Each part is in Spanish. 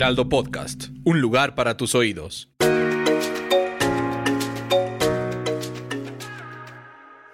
Heraldo Podcast, un lugar para tus oídos.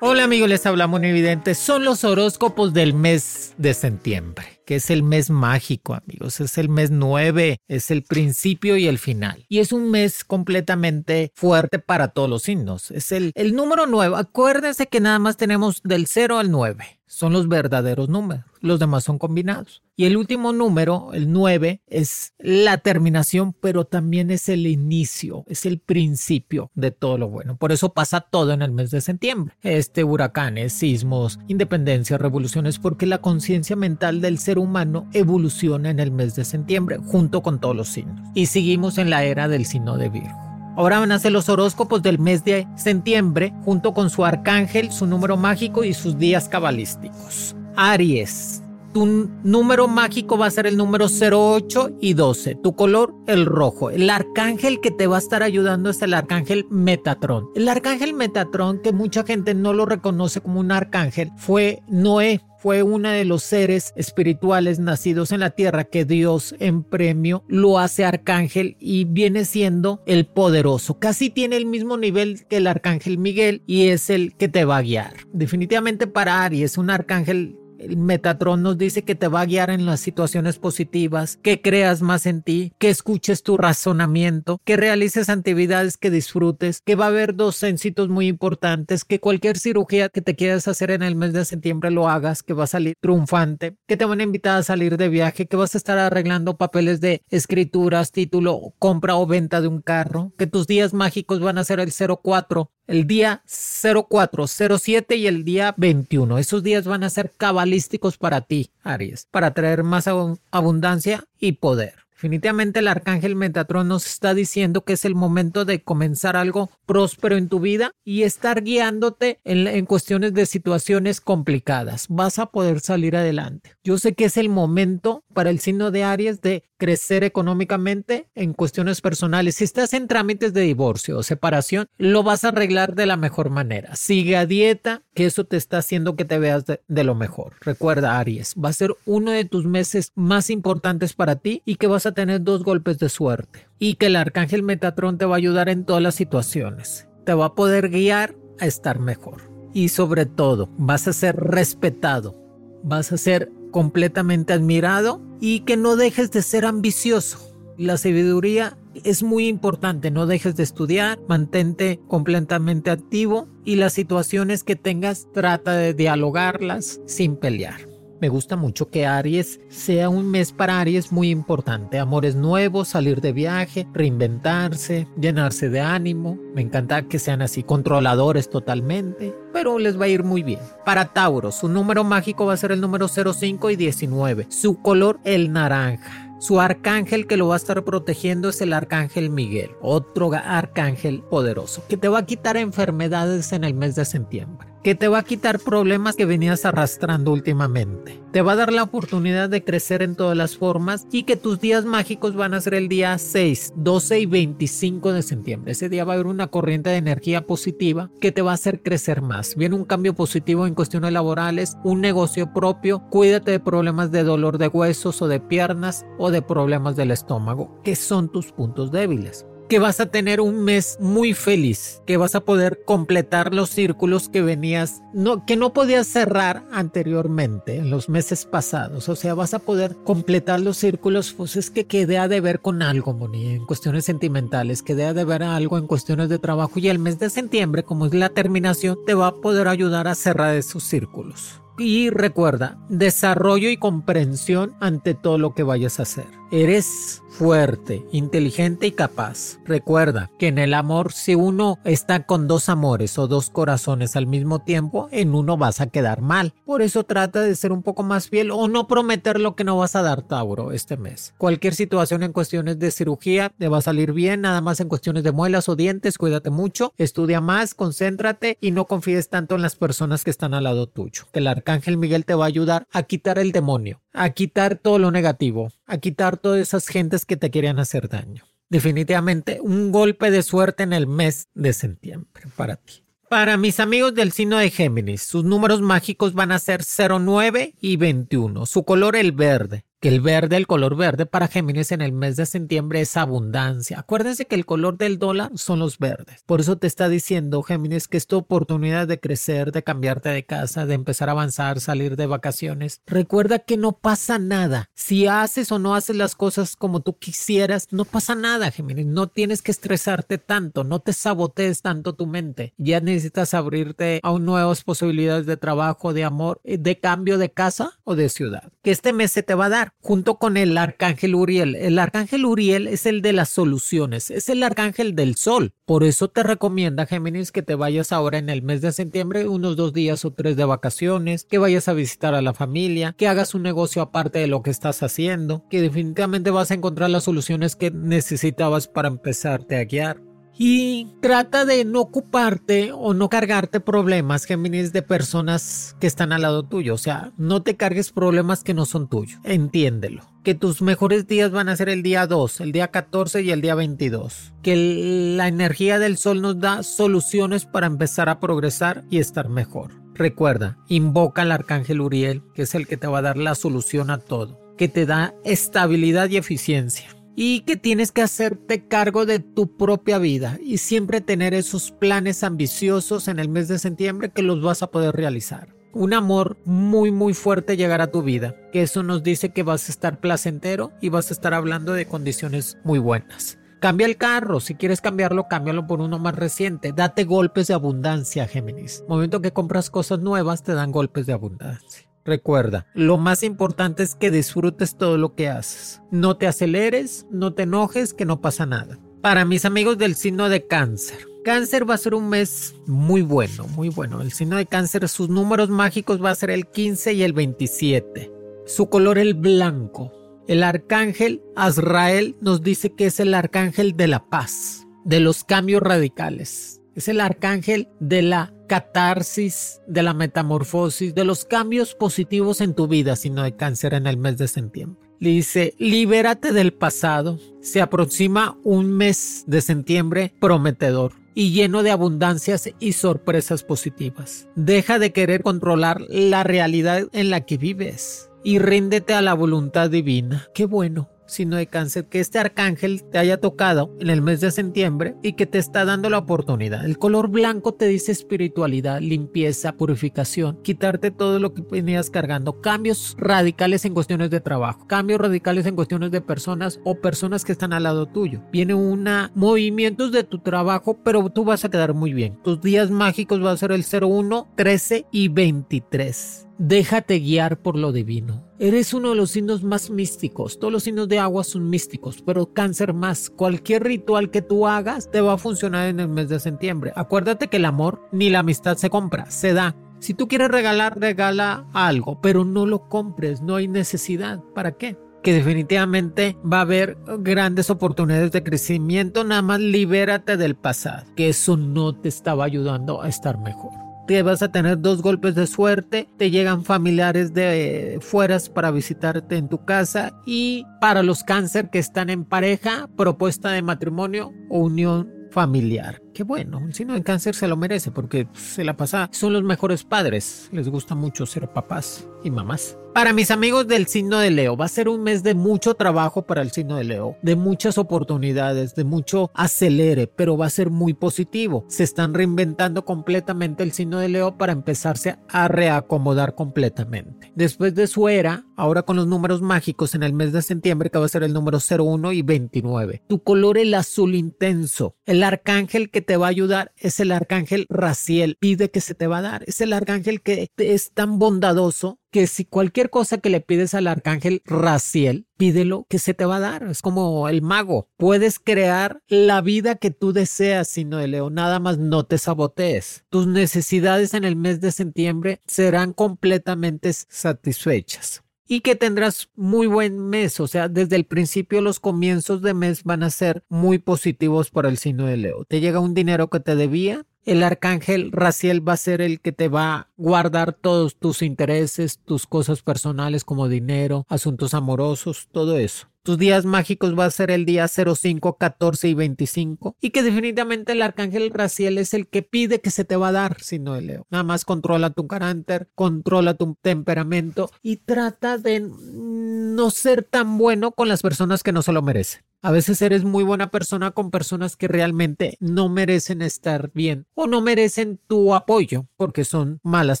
Hola amigos, les hablamos evidente. Son los horóscopos del mes de septiembre que es el mes mágico, amigos. Es el mes 9, es el principio y el final. Y es un mes completamente fuerte para todos los signos. Es el, el número 9. Acuérdense que nada más tenemos del 0 al 9 son los verdaderos números, los demás son combinados. Y el último número, el 9, es la terminación, pero también es el inicio, es el principio de todo lo bueno. Por eso pasa todo en el mes de septiembre. Este huracanes, sismos, independencia, revoluciones, porque la conciencia mental del ser humano evoluciona en el mes de septiembre junto con todos los signos. Y seguimos en la era del signo de Virgo. Ahora van a ser los horóscopos del mes de septiembre junto con su arcángel, su número mágico y sus días cabalísticos. Aries. Tu número mágico va a ser el número 08 y 12. Tu color, el rojo. El arcángel que te va a estar ayudando es el arcángel Metatron. El arcángel Metatron, que mucha gente no lo reconoce como un arcángel, fue Noé fue uno de los seres espirituales nacidos en la tierra que Dios en premio lo hace arcángel y viene siendo el poderoso. Casi tiene el mismo nivel que el arcángel Miguel y es el que te va a guiar. Definitivamente para Aries, un arcángel Metatron nos dice que te va a guiar en las situaciones positivas, que creas más en ti, que escuches tu razonamiento, que realices actividades que disfrutes, que va a haber dos éxitos muy importantes, que cualquier cirugía que te quieras hacer en el mes de septiembre lo hagas, que va a salir triunfante, que te van a invitar a salir de viaje, que vas a estar arreglando papeles de escrituras, título, compra o venta de un carro, que tus días mágicos van a ser el 04, el día 04, 07 y el día 21. Esos días van a ser cabalísticos para ti, Aries, para traer más abundancia y poder. Definitivamente el arcángel Metatron nos está diciendo que es el momento de comenzar algo próspero en tu vida y estar guiándote en, en, cuestiones de situaciones complicadas. Vas a poder salir adelante. Yo sé que es el momento para el signo de Aries de crecer económicamente en cuestiones personales. Si estás en trámites de divorcio o separación, lo vas a arreglar de la mejor manera. Sigue a dieta, que eso te está haciendo que te veas de, lo mejor. Recuerda, Aries, va a ser uno de tus meses más importantes para ti y que vas a tener dos golpes de suerte. Y que el arcángel Metatron te va a ayudar en todas las situaciones. Te va a poder guiar a estar mejor. Y sobre todo, vas a ser respetado. Vas a ser completamente admirado y que no dejes de ser ambicioso. La sabiduría es muy importante, no dejes de estudiar, mantente completamente activo y las situaciones que tengas trata de dialogarlas sin pelear. Me gusta mucho que Aries sea un mes para Aries muy importante. Amores nuevos, salir de viaje, reinventarse, llenarse de ánimo. Me encanta que sean así controladores totalmente, pero les va a ir muy bien. Para Tauro, su número mágico va a ser el número 05 y 19. Su color, el naranja. Su arcángel que lo va a estar protegiendo es el arcángel Miguel, otro arcángel poderoso, que te va a quitar enfermedades en el mes de septiembre que te va a quitar problemas que venías arrastrando últimamente. Te va a dar la oportunidad de crecer en todas las formas y que tus días mágicos van a ser el día 6, 12 y 25 de septiembre. Ese día va a haber una corriente de energía positiva que te va a hacer crecer más. Viene un cambio positivo en cuestiones laborales, un negocio propio. Cuídate de problemas de dolor de huesos o de piernas o de problemas del estómago, que son tus puntos débiles que vas a tener un mes muy feliz, que vas a poder completar los círculos que venías, no, que no podías cerrar anteriormente en los meses pasados. O sea, vas a poder completar los círculos, pues es que quede a de ver con algo, Moni, en cuestiones sentimentales, quede a de ver algo en cuestiones de trabajo y el mes de septiembre, como es la terminación, te va a poder ayudar a cerrar esos círculos. Y recuerda, desarrollo y comprensión ante todo lo que vayas a hacer. Eres fuerte, inteligente y capaz. Recuerda que en el amor, si uno está con dos amores o dos corazones al mismo tiempo, en uno vas a quedar mal. Por eso trata de ser un poco más fiel o no prometer lo que no vas a dar, Tauro, este mes. Cualquier situación en cuestiones de cirugía te va a salir bien, nada más en cuestiones de muelas o dientes, cuídate mucho, estudia más, concéntrate y no confíes tanto en las personas que están al lado tuyo. Que el arcángel Miguel te va a ayudar a quitar el demonio, a quitar todo lo negativo, a quitar todas esas gentes que te querían hacer daño. Definitivamente un golpe de suerte en el mes de septiembre para ti. Para mis amigos del signo de Géminis, sus números mágicos van a ser 09 y 21. Su color el verde que el verde, el color verde para Géminis en el mes de septiembre es abundancia. Acuérdense que el color del dólar son los verdes. Por eso te está diciendo Géminis que es tu oportunidad de crecer, de cambiarte de casa, de empezar a avanzar, salir de vacaciones. Recuerda que no pasa nada. Si haces o no haces las cosas como tú quisieras, no pasa nada, Géminis. No tienes que estresarte tanto, no te sabotees tanto tu mente. Ya necesitas abrirte a nuevas posibilidades de trabajo, de amor, de cambio de casa o de ciudad. Que este mes se te va a dar junto con el arcángel Uriel. El arcángel Uriel es el de las soluciones, es el arcángel del sol. Por eso te recomienda, Géminis, que te vayas ahora en el mes de septiembre unos dos días o tres de vacaciones, que vayas a visitar a la familia, que hagas un negocio aparte de lo que estás haciendo, que definitivamente vas a encontrar las soluciones que necesitabas para empezarte a guiar. Y trata de no ocuparte o no cargarte problemas, Géminis, de personas que están al lado tuyo. O sea, no te cargues problemas que no son tuyos. Entiéndelo. Que tus mejores días van a ser el día 2, el día 14 y el día 22. Que la energía del sol nos da soluciones para empezar a progresar y estar mejor. Recuerda, invoca al arcángel Uriel, que es el que te va a dar la solución a todo. Que te da estabilidad y eficiencia y que tienes que hacerte cargo de tu propia vida y siempre tener esos planes ambiciosos en el mes de septiembre que los vas a poder realizar. Un amor muy muy fuerte llegará a tu vida, que eso nos dice que vas a estar placentero y vas a estar hablando de condiciones muy buenas. Cambia el carro, si quieres cambiarlo, cámbialo por uno más reciente. Date golpes de abundancia, Géminis. Momento que compras cosas nuevas, te dan golpes de abundancia. Recuerda, lo más importante es que disfrutes todo lo que haces. No te aceleres, no te enojes, que no pasa nada. Para mis amigos del signo de cáncer. Cáncer va a ser un mes muy bueno, muy bueno. El signo de cáncer, sus números mágicos va a ser el 15 y el 27. Su color el blanco. El arcángel Azrael nos dice que es el arcángel de la paz, de los cambios radicales. Es el arcángel de la catarsis, de la metamorfosis, de los cambios positivos en tu vida, sino de cáncer en el mes de septiembre. Le dice, libérate del pasado. Se aproxima un mes de septiembre prometedor y lleno de abundancias y sorpresas positivas. Deja de querer controlar la realidad en la que vives y ríndete a la voluntad divina. Qué bueno sino de cáncer, que este arcángel te haya tocado en el mes de septiembre y que te está dando la oportunidad. El color blanco te dice espiritualidad, limpieza, purificación, quitarte todo lo que venías cargando, cambios radicales en cuestiones de trabajo, cambios radicales en cuestiones de personas o personas que están al lado tuyo. Viene una movimientos de tu trabajo, pero tú vas a quedar muy bien. Tus días mágicos van a ser el 01, 13 y 23. Déjate guiar por lo divino. Eres uno de los signos más místicos. Todos los signos de agua son místicos, pero cáncer más. Cualquier ritual que tú hagas te va a funcionar en el mes de septiembre. Acuérdate que el amor ni la amistad se compra, se da. Si tú quieres regalar, regala algo, pero no lo compres, no hay necesidad. ¿Para qué? que definitivamente va a haber grandes oportunidades de crecimiento, nada más libérate del pasado, que eso no te estaba ayudando a estar mejor te vas a tener dos golpes de suerte, te llegan familiares de fueras para visitarte en tu casa y para los cáncer que están en pareja, propuesta de matrimonio o unión familiar. Qué bueno, el signo de cáncer se lo merece porque se la pasa, son los mejores padres, les gusta mucho ser papás y mamás. Para mis amigos del signo de Leo, va a ser un mes de mucho trabajo para el signo de Leo, de muchas oportunidades, de mucho acelere, pero va a ser muy positivo. Se están reinventando completamente el signo de Leo para empezarse a reacomodar completamente. Después de su era, ahora con los números mágicos en el mes de septiembre, que va a ser el número 01 y 29. Tu color el azul intenso, el arcángel que te va a ayudar es el arcángel Raciel. Pide que se te va a dar. Es el arcángel que es tan bondadoso que si cualquier cosa que le pides al arcángel Raciel, pídelo que se te va a dar. Es como el mago. Puedes crear la vida que tú deseas, sino de Leo. Nada más no te sabotees. Tus necesidades en el mes de septiembre serán completamente satisfechas y que tendrás muy buen mes, o sea, desde el principio los comienzos de mes van a ser muy positivos para el signo de Leo. Te llega un dinero que te debía, el arcángel Raciel va a ser el que te va a guardar todos tus intereses, tus cosas personales como dinero, asuntos amorosos, todo eso. Tus días mágicos va a ser el día 05, 14 y 25. Y que definitivamente el arcángel Raciel es el que pide que se te va a dar, si no el Leo. Nada más controla tu carácter, controla tu temperamento y trata de no ser tan bueno con las personas que no se lo merecen. A veces eres muy buena persona con personas que realmente no merecen estar bien o no merecen tu apoyo porque son malas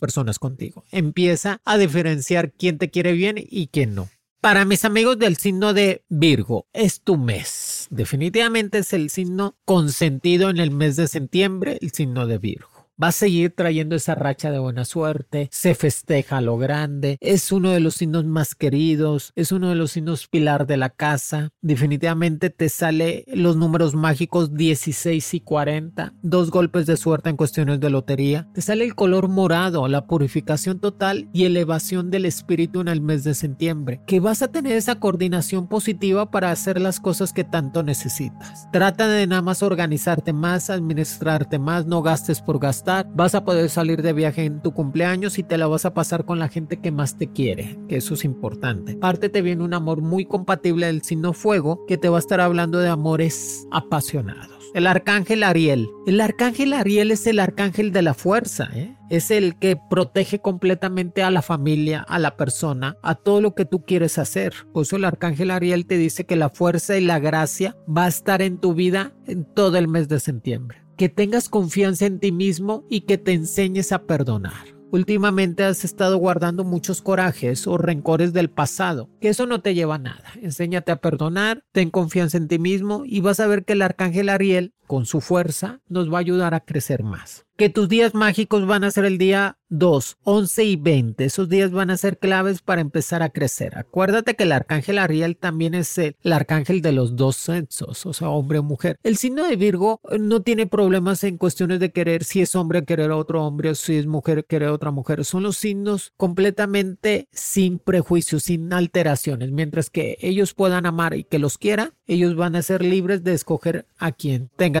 personas contigo. Empieza a diferenciar quién te quiere bien y quién no. Para mis amigos del signo de Virgo, es tu mes. Definitivamente es el signo consentido en el mes de septiembre, el signo de Virgo va a seguir trayendo esa racha de buena suerte, se festeja a lo grande, es uno de los signos más queridos, es uno de los signos pilar de la casa, definitivamente te sale los números mágicos 16 y 40, dos golpes de suerte en cuestiones de lotería, te sale el color morado, la purificación total y elevación del espíritu en el mes de septiembre, que vas a tener esa coordinación positiva para hacer las cosas que tanto necesitas. Trata de nada más organizarte más, administrarte más, no gastes por gastar vas a poder salir de viaje en tu cumpleaños y te la vas a pasar con la gente que más te quiere, que eso es importante. Parte te viene un amor muy compatible del signo fuego que te va a estar hablando de amores apasionados. El arcángel Ariel. El arcángel Ariel es el arcángel de la fuerza, ¿eh? es el que protege completamente a la familia, a la persona, a todo lo que tú quieres hacer. Por eso el arcángel Ariel te dice que la fuerza y la gracia va a estar en tu vida en todo el mes de septiembre que tengas confianza en ti mismo y que te enseñes a perdonar. Últimamente has estado guardando muchos corajes o rencores del pasado, que eso no te lleva a nada. Enséñate a perdonar, ten confianza en ti mismo y vas a ver que el arcángel Ariel, con su fuerza, nos va a ayudar a crecer más que tus días mágicos van a ser el día 2, 11 y 20. Esos días van a ser claves para empezar a crecer. Acuérdate que el arcángel Ariel también es el, arcángel de los dos sexos, o sea, hombre o mujer. El signo de Virgo no tiene problemas en cuestiones de querer si es hombre querer a otro hombre o si es mujer querer a otra mujer. Son los signos completamente sin prejuicios, sin alteraciones. Mientras que ellos puedan amar y que los quiera, ellos van a ser libres de escoger a quien tenga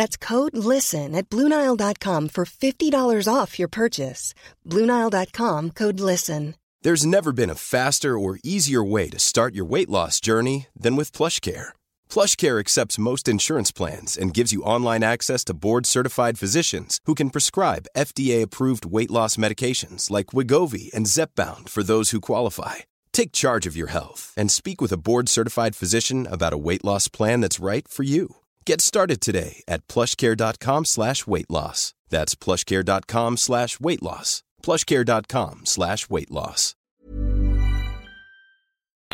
That's code LISTEN at Bluenile.com for $50 off your purchase. Bluenile.com code LISTEN. There's never been a faster or easier way to start your weight loss journey than with PlushCare. PlushCare accepts most insurance plans and gives you online access to board certified physicians who can prescribe FDA approved weight loss medications like Wigovi and Zepbound for those who qualify. Take charge of your health and speak with a board certified physician about a weight loss plan that's right for you. Get started today at plushcare.com slash weight loss. That's plushcare.com slash weight loss. plushcare.com slash weight loss.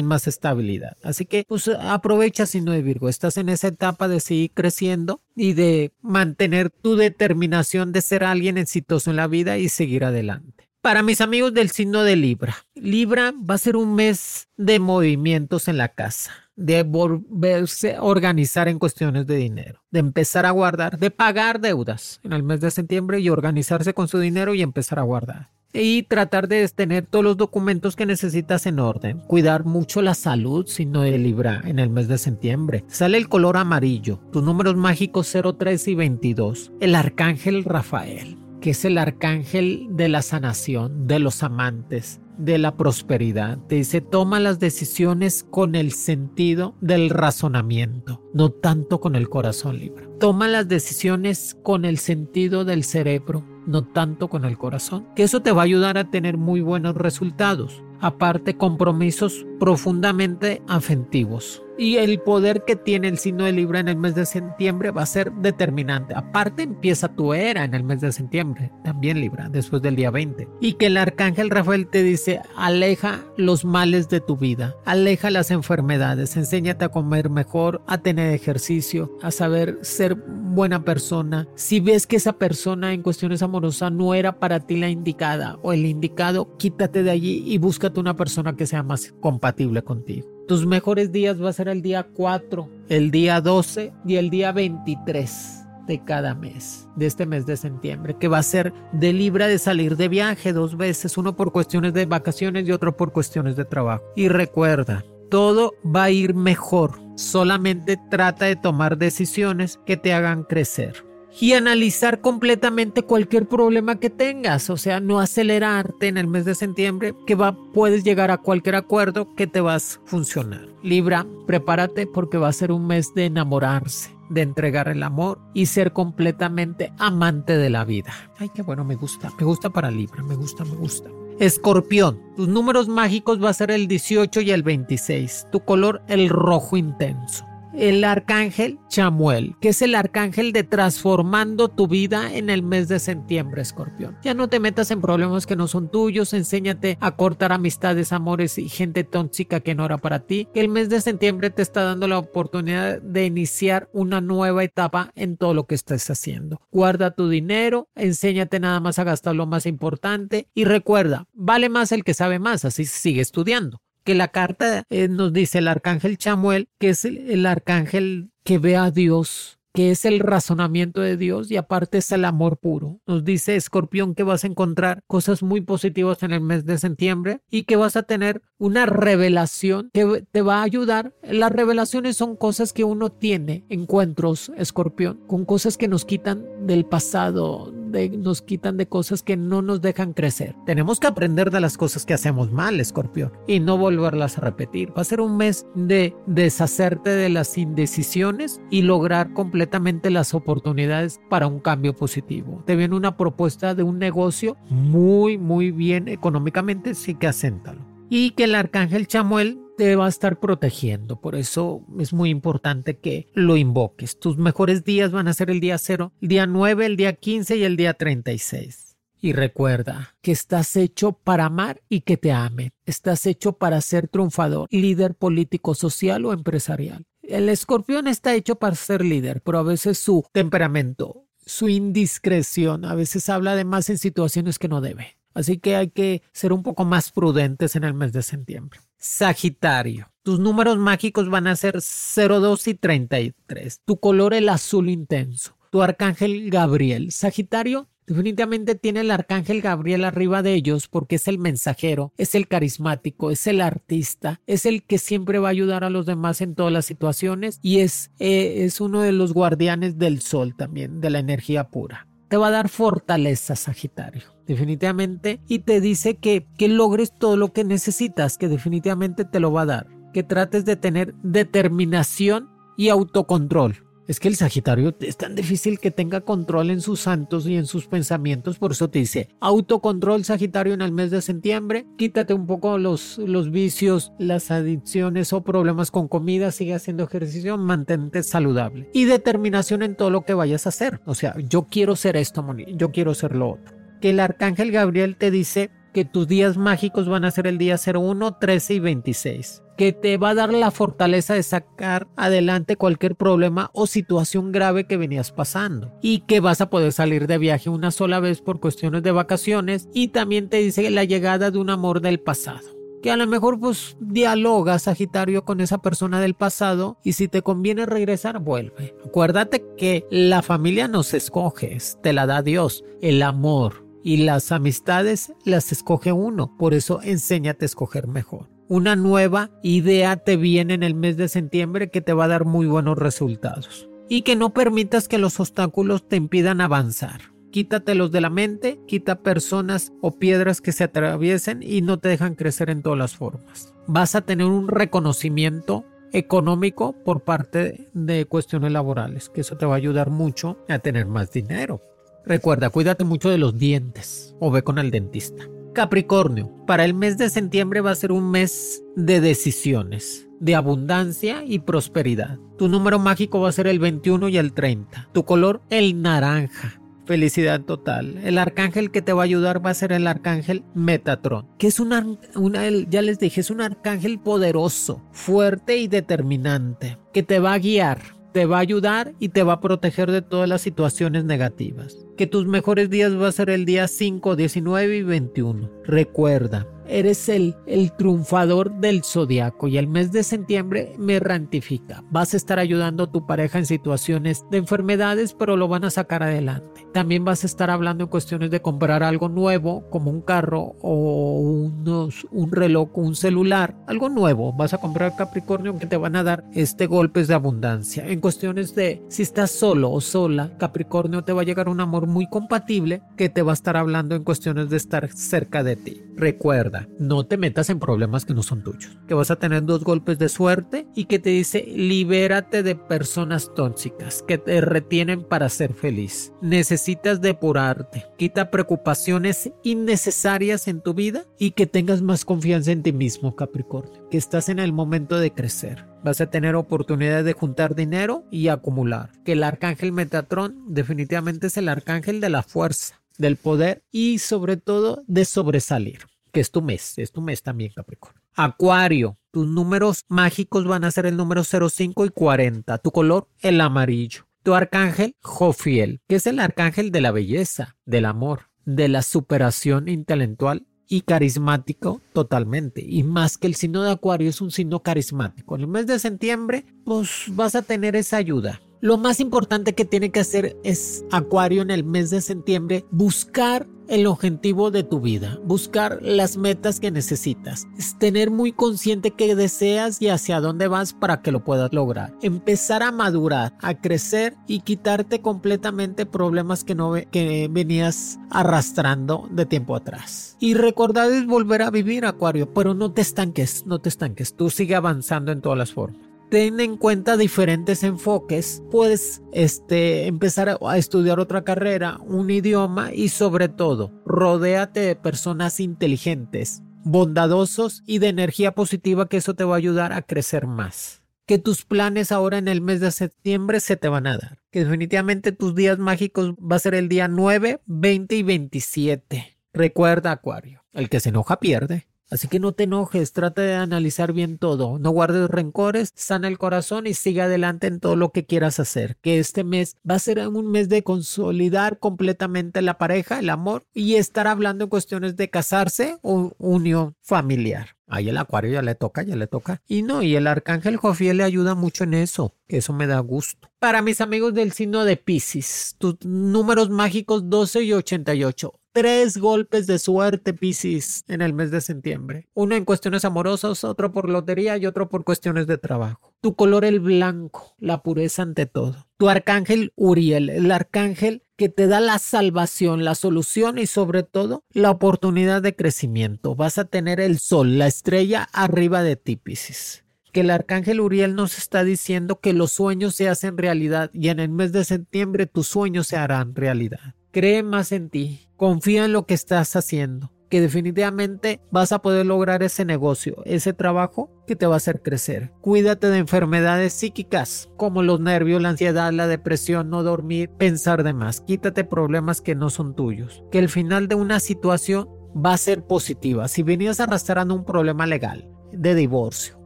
más estabilidad. Así que pues aprovecha si no de Virgo, estás en esa etapa de seguir creciendo y de mantener tu determinación de ser alguien exitoso en la vida y seguir adelante. Para mis amigos del signo de Libra, Libra va a ser un mes de movimientos en la casa, de volverse a organizar en cuestiones de dinero, de empezar a guardar, de pagar deudas en el mes de septiembre y organizarse con su dinero y empezar a guardar y tratar de tener todos los documentos que necesitas en orden. Cuidar mucho la salud si no de Libra en el mes de septiembre. Sale el color amarillo, tus números mágicos 03 y 22. El arcángel Rafael, que es el arcángel de la sanación, de los amantes, de la prosperidad. Te dice, toma las decisiones con el sentido del razonamiento, no tanto con el corazón Libra. Toma las decisiones con el sentido del cerebro, no tanto con el corazón, que eso te va a ayudar a tener muy buenos resultados. Aparte, compromisos profundamente afectivos y el poder que tiene el signo de Libra en el mes de septiembre va a ser determinante. Aparte empieza tu era en el mes de septiembre, también Libra, después del día 20. Y que el arcángel Rafael te dice, aleja los males de tu vida, aleja las enfermedades, enséñate a comer mejor, a tener ejercicio, a saber ser buena persona. Si ves que esa persona en cuestiones amorosas no era para ti la indicada o el indicado, quítate de allí y búscate una persona que sea más compatible contigo. Tus mejores días va a ser el día 4, el día 12 y el día 23 de cada mes, de este mes de septiembre, que va a ser de libre de salir de viaje dos veces, uno por cuestiones de vacaciones y otro por cuestiones de trabajo. Y recuerda, todo va a ir mejor, solamente trata de tomar decisiones que te hagan crecer y analizar completamente cualquier problema que tengas, o sea, no acelerarte en el mes de septiembre, que va, puedes llegar a cualquier acuerdo que te vas a funcionar. Libra, prepárate porque va a ser un mes de enamorarse, de entregar el amor y ser completamente amante de la vida. Ay, qué bueno, me gusta, me gusta para Libra, me gusta, me gusta. Escorpión, tus números mágicos va a ser el 18 y el 26, tu color el rojo intenso el arcángel Chamuel, que es el arcángel de transformando tu vida en el mes de septiembre, escorpión. Ya no te metas en problemas que no son tuyos, enséñate a cortar amistades, amores y gente tóxica que no era para ti. Que el mes de septiembre te está dando la oportunidad de iniciar una nueva etapa en todo lo que estés haciendo. Guarda tu dinero, enséñate nada más a gastar lo más importante y recuerda, vale más el que sabe más, así sigue estudiando que la carta eh, nos dice el arcángel Chamuel, que es el, arcángel que ve a Dios, que es el razonamiento de Dios y aparte es el amor puro. Nos dice Escorpión que vas a encontrar cosas muy positivas en el mes de septiembre y que vas a tener una revelación que te va a ayudar. Las revelaciones son cosas que uno tiene, encuentros, Escorpión, con cosas que nos quitan del pasado, nos quitan de cosas que no nos dejan crecer. Tenemos que aprender de las cosas que hacemos mal, escorpión, y no volverlas a repetir. Va a ser un mes de deshacerte de las indecisiones y lograr completamente las oportunidades para un cambio positivo. Te viene una propuesta de un negocio muy, muy bien económicamente, sí que acéntalo. Y que el arcángel Chamuel te va a estar protegiendo. Por eso es muy importante que lo invoques. Tus mejores días van a ser el día 0, el día 9, el día 15 y el día 36. Y recuerda que estás hecho para amar y que te amen. Estás hecho para ser triunfador, líder político, social o empresarial. El escorpión está hecho para ser líder, pero a veces su temperamento, su indiscreción, a veces habla de más en situaciones que no debe. Así que hay que ser un poco más prudentes en el mes de septiembre. Sagitario. Tus números mágicos van a ser 02 y 33. Tu color el azul intenso. Tu arcángel Gabriel. Sagitario definitivamente tiene el arcángel Gabriel arriba de ellos porque es el mensajero, es el carismático, es el artista, es el que siempre va a ayudar a los demás en todas las situaciones y es, eh, es uno de los guardianes del sol también, de la energía pura. Te va a dar fortaleza, Sagitario definitivamente, y te dice que, que logres todo lo que necesitas, que definitivamente te lo va a dar, que trates de tener determinación y autocontrol. Es que el Sagitario es tan difícil que tenga control en sus santos y en sus pensamientos, por eso te dice autocontrol Sagitario en el mes de septiembre, quítate un poco los, los vicios, las adicciones o problemas con comida, sigue haciendo ejercicio, mantente saludable y determinación en todo lo que vayas a hacer. O sea, yo quiero ser esto, yo quiero ser lo otro. Que el arcángel Gabriel te dice que tus días mágicos van a ser el día 01, 13 y 26 que te va a dar la fortaleza de sacar adelante cualquier problema o situación grave que venías pasando y que vas a poder salir de viaje una sola vez por cuestiones de vacaciones y también te dice la llegada de un amor del pasado que a lo mejor pues dialogas Sagitario con esa persona del pasado y si te conviene regresar vuelve. Acuérdate que la familia no se escoge, te la da Dios, el amor y las amistades las escoge uno, por eso enséñate a escoger mejor una nueva idea te viene en el mes de septiembre que te va a dar muy buenos resultados. Y que no permitas que los obstáculos te impidan avanzar. Quítatelos de la mente, quita personas o piedras que se atraviesen y no te dejan crecer en todas las formas. Vas a tener un reconocimiento económico por parte de cuestiones laborales, que eso te va a ayudar mucho a tener más dinero. Recuerda, cuídate mucho de los dientes o ve con el dentista. Capricornio, para el mes de septiembre va a ser un mes de decisiones, de abundancia y prosperidad. Tu número mágico va a ser el 21 y el 30. Tu color, el naranja. Felicidad total. El arcángel que te va a ayudar va a ser el arcángel Metatron, que es una, una, ya les dije, es un arcángel poderoso, fuerte y determinante, que te va a guiar, te va a ayudar y te va a proteger de todas las situaciones negativas que tus mejores días va a ser el día 5, 19 y 21. Recuerda, eres el, el triunfador del zodiaco y el mes de septiembre me rantifica. Vas a estar ayudando a tu pareja en situaciones de enfermedades, pero lo van a sacar adelante. También vas a estar hablando en cuestiones de comprar algo nuevo, como un carro o unos, un reloj un celular, algo nuevo. Vas a comprar Capricornio que te van a dar este golpes de abundancia. En cuestiones de si estás solo o sola, Capricornio te va a llegar un amor muy compatible que te va a estar hablando en cuestiones de estar cerca de ti. Recuerda, no te metas en problemas que no son tuyos, que vas a tener dos golpes de suerte y que te dice libérate de personas tóxicas que te retienen para ser feliz. Necesitas depurarte, quita preocupaciones innecesarias en tu vida y que tengas más confianza en ti mismo, Capricornio, que estás en el momento de crecer. Vas a tener oportunidad de juntar dinero y acumular. Que el arcángel Metatron definitivamente es el arcángel de la fuerza del poder y sobre todo de sobresalir, que es tu mes, es tu mes también Capricornio. Acuario, tus números mágicos van a ser el número 05 y 40, tu color el amarillo. Tu arcángel Jofiel, que es el arcángel de la belleza, del amor, de la superación intelectual y carismático totalmente. Y más que el signo de Acuario es un signo carismático. En el mes de septiembre, pues vas a tener esa ayuda. Lo más importante que tiene que hacer es Acuario en el mes de septiembre, buscar el objetivo de tu vida, buscar las metas que necesitas, es tener muy consciente qué deseas y hacia dónde vas para que lo puedas lograr, empezar a madurar, a crecer y quitarte completamente problemas que no que venías arrastrando de tiempo atrás. Y recordar es volver a vivir Acuario, pero no te estanques, no te estanques, tú sigue avanzando en todas las formas ten en cuenta diferentes enfoques, puedes este, empezar a estudiar otra carrera, un idioma y sobre todo, rodéate de personas inteligentes, bondadosos y de energía positiva que eso te va a ayudar a crecer más. Que tus planes ahora en el mes de septiembre se te van a dar. Que definitivamente tus días mágicos va a ser el día 9, 20 y 27. Recuerda, Acuario, el que se enoja pierde. Así que no te enojes, trata de analizar bien todo, no guardes rencores, sana el corazón y sigue adelante en todo lo que quieras hacer. Que este mes va a ser un mes de consolidar completamente la pareja, el amor y estar hablando en cuestiones de casarse o unión familiar. Ahí el acuario ya le toca, ya le toca. Y no, y el arcángel Jofiel le ayuda mucho en eso, eso me da gusto. Para mis amigos del signo de Pisces, tus números mágicos 12 y 88 tres golpes de suerte, Piscis, en el mes de septiembre. Uno en cuestiones amorosas, otro por lotería y otro por cuestiones de trabajo. Tu color el blanco, la pureza ante todo. Tu arcángel Uriel, el arcángel que te da la salvación, la solución y sobre todo la oportunidad de crecimiento. Vas a tener el sol, la estrella arriba de ti, Piscis que el arcángel Uriel nos está diciendo que los sueños se hacen realidad y en el mes de septiembre tus sueños se harán realidad. Cree más en ti, confía en lo que estás haciendo que definitivamente vas a poder lograr ese negocio, ese trabajo que te va a hacer crecer. Cuídate de enfermedades psíquicas como los nervios, la ansiedad, la depresión, no dormir, pensar de más. Quítate problemas que no son tuyos. Que el final de una situación va a ser positiva. Si venías arrastrando un problema legal, de divorcio,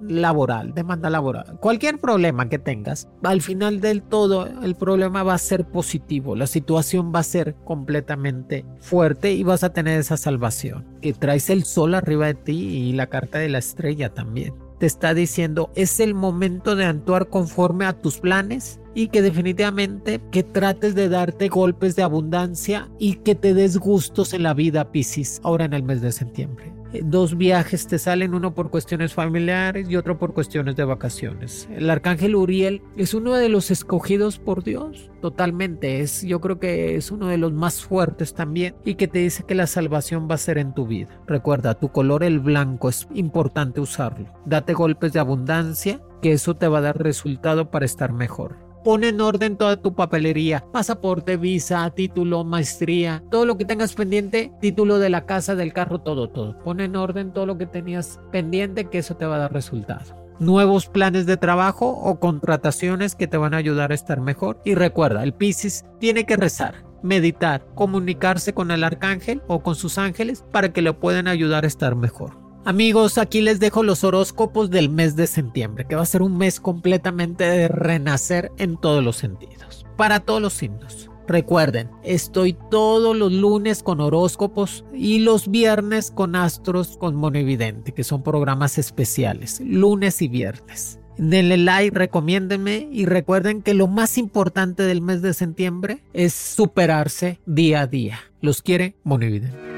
laboral, demanda laboral, cualquier problema que tengas, al final del todo el problema va a ser positivo, la situación va a ser completamente fuerte y vas a tener esa salvación, que traes el sol arriba de ti y la carta de la estrella también. Te está diciendo, es el momento de actuar conforme a tus planes y que definitivamente que trates de darte golpes de abundancia y que te des gustos en la vida, Piscis, ahora en el mes de septiembre. Eh, dos viajes te salen, uno por cuestiones familiares y otro por cuestiones de vacaciones. El arcángel Uriel es uno de los escogidos por Dios, totalmente. Es, yo creo que es uno de los más fuertes también y que te dice que la salvación va a ser en tu vida. Recuerda, tu color el blanco es importante usarlo. Date golpes de abundancia, que eso te va a dar resultado para estar mejor. Pon en orden toda tu papelería, pasaporte, visa, título, maestría, todo lo que tengas pendiente, título de la casa, del carro, todo, todo. Pon en orden todo lo que tenías pendiente, que eso te va a dar resultado nuevos planes de trabajo o contrataciones que te van a ayudar a estar mejor. Y recuerda, el Piscis tiene que rezar, meditar, comunicarse con el arcángel o con sus ángeles para que le puedan ayudar a estar mejor. Amigos, aquí les dejo los horóscopos del mes de septiembre, que va a ser un mes completamente de renacer en todos los sentidos, para todos los signos. Recuerden, estoy todos los lunes con horóscopos y los viernes con astros con Monovidente, que son programas especiales, lunes y viernes. Denle like, recomiéndenme y recuerden que lo más importante del mes de septiembre es superarse día a día. Los quiere Monovidente.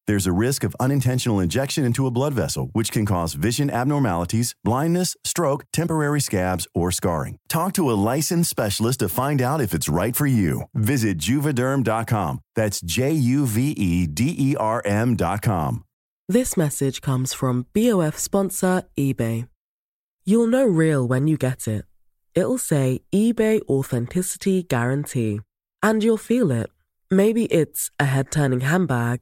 There's a risk of unintentional injection into a blood vessel, which can cause vision abnormalities, blindness, stroke, temporary scabs, or scarring. Talk to a licensed specialist to find out if it's right for you. Visit juvederm.com. That's J U V E D E R M.com. This message comes from BOF sponsor eBay. You'll know real when you get it. It'll say eBay Authenticity Guarantee. And you'll feel it. Maybe it's a head turning handbag,